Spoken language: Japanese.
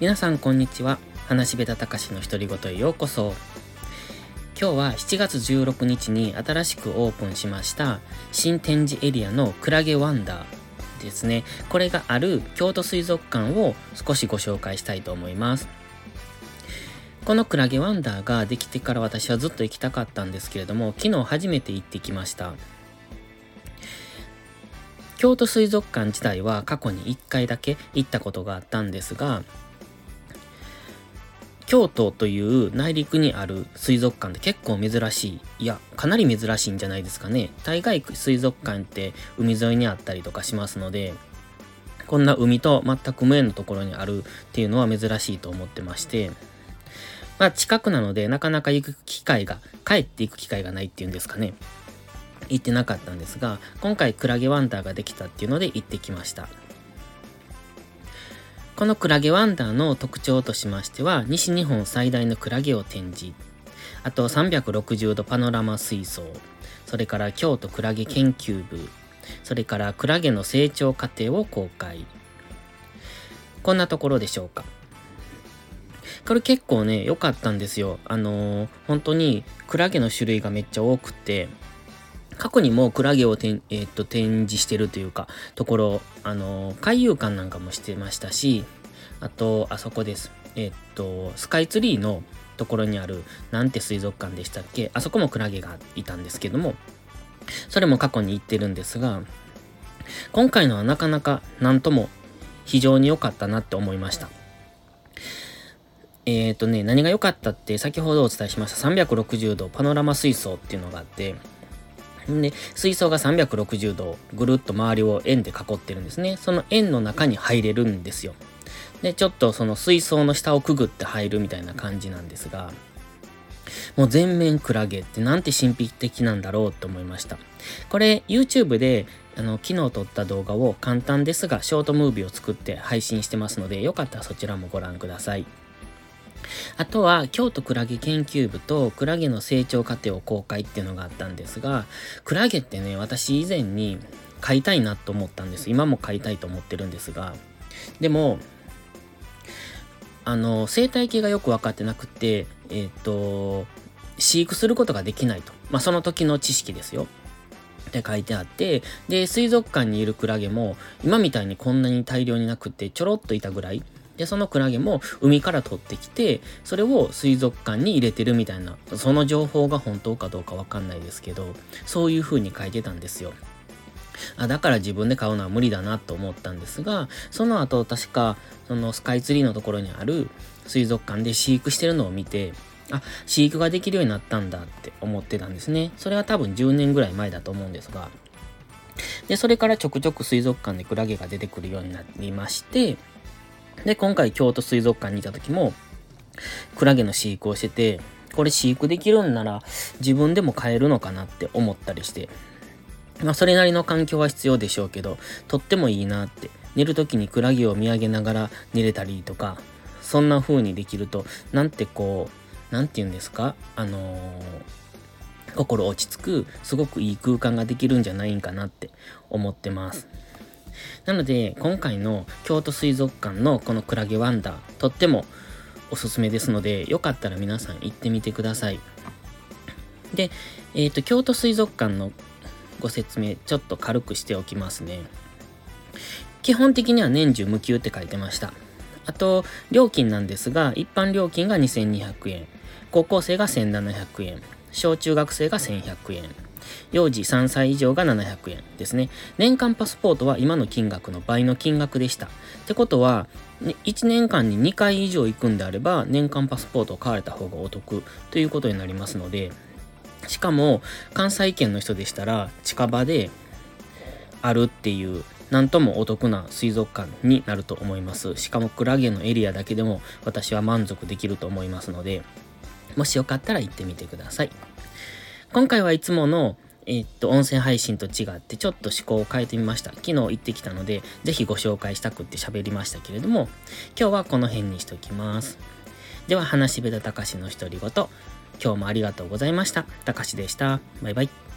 皆さんこんにちは。話しべたたかしの独り言へようこそ。今日は7月16日に新しくオープンしました新展示エリアのクラゲワンダーですね。これがある京都水族館を少しご紹介したいと思います。このクラゲワンダーができてから私はずっと行きたかったんですけれども昨日初めて行ってきました。京都水族館自体は過去に1回だけ行ったことがあったんですが京都という内陸にある水族館って結構珍しい。いや、かなり珍しいんじゃないですかね。大概水族館って海沿いにあったりとかしますので、こんな海と全く無縁のところにあるっていうのは珍しいと思ってまして、まあ近くなのでなかなか行く機会が、帰っていく機会がないっていうんですかね。行ってなかったんですが、今回クラゲワンダーができたっていうので行ってきました。このクラゲワンダーの特徴としましては、西日本最大のクラゲを展示。あと360度パノラマ水槽。それから京都クラゲ研究部。それからクラゲの成長過程を公開。こんなところでしょうか。これ結構ね、良かったんですよ。あのー、本当にクラゲの種類がめっちゃ多くて、過去にもクラゲをてん、えー、っと展示してるというか、ところ、あの、海遊館なんかもしてましたし、あと、あそこです。えー、っと、スカイツリーのところにある、なんて水族館でしたっけ？あそこもクラゲがいたんですけども、それも過去に行ってるんですが、今回のはなかなかなんとも非常に良かったなって思いました。えっ、ー、とね、何が良かったって先ほどお伝えしました360度パノラマ水槽っていうのがあって、で、水槽が360度ぐるっと周りを円で囲ってるんですね。その円の中に入れるんですよ。で、ちょっとその水槽の下をくぐって入るみたいな感じなんですが、もう全面クラゲってなんて神秘的なんだろうと思いました。これ YouTube であの昨日撮った動画を簡単ですがショートムービーを作って配信してますのでよかったらそちらもご覧ください。あとは、京都クラゲ研究部とクラゲの成長過程を公開っていうのがあったんですが、クラゲってね、私以前に飼いたいなと思ったんです。今も飼いたいと思ってるんですが、でも、あの、生態系がよく分かってなくて、えっ、ー、と、飼育することができないと。まあ、その時の知識ですよ。って書いてあって、で、水族館にいるクラゲも、今みたいにこんなに大量になくて、ちょろっといたぐらいで、そのクラゲも海から取ってきて、それを水族館に入れてるみたいな、その情報が本当かどうかわかんないですけど、そういう風に書いてたんですよ。あだから自分で買うのは無理だなと思ったんですが、その後確か、そのスカイツリーのところにある水族館で飼育してるのを見て、あ、飼育ができるようになったんだって思ってたんですね。それは多分10年ぐらい前だと思うんですが。で、それからちょくちょく水族館でクラゲが出てくるようになりまして、で、今回京都水族館にいた時も、クラゲの飼育をしてて、これ飼育できるんなら自分でも飼えるのかなって思ったりして、まあそれなりの環境は必要でしょうけど、とってもいいなって、寝る時にクラゲを見上げながら寝れたりとか、そんな風にできると、なんてこう、なんて言うんですか？あのー、心落ち着く、すごくいい空間ができるんじゃないんかなって思ってます。なので、今回の京都水族館のこのクラゲワンダー、とってもおすすめですので、よかったら皆さん行ってみてください。で、えっ、ー、と、京都水族館のご説明、ちょっと軽くしておきますね。基本的には年中無休って書いてました。あと、料金なんですが、一般料金が2200円、高校生が1700円、小中学生が1100円、幼児3歳以上が700円ですね。年間パスポートは今の金額の倍の金額でした。ってことは、1年間に2回以上行くんであれば、年間パスポートを買われた方がお得ということになりますので、しかも、関西圏の人でしたら、近場であるっていう、なんともお得な水族館になると思います。しかもクラゲのエリアだけでも私は満足できると思いますので、もしよかったら行ってみてください。今回はいつものえ、っと、音声配信と違ってちょっと思考を変えてみました。昨日行ってきたので、ぜひご紹介したくって喋りましたけれども、今日はこの辺にしときます。では、話しべたたかしの独り言。今日もありがとうございました。たかしでした。バイバイ。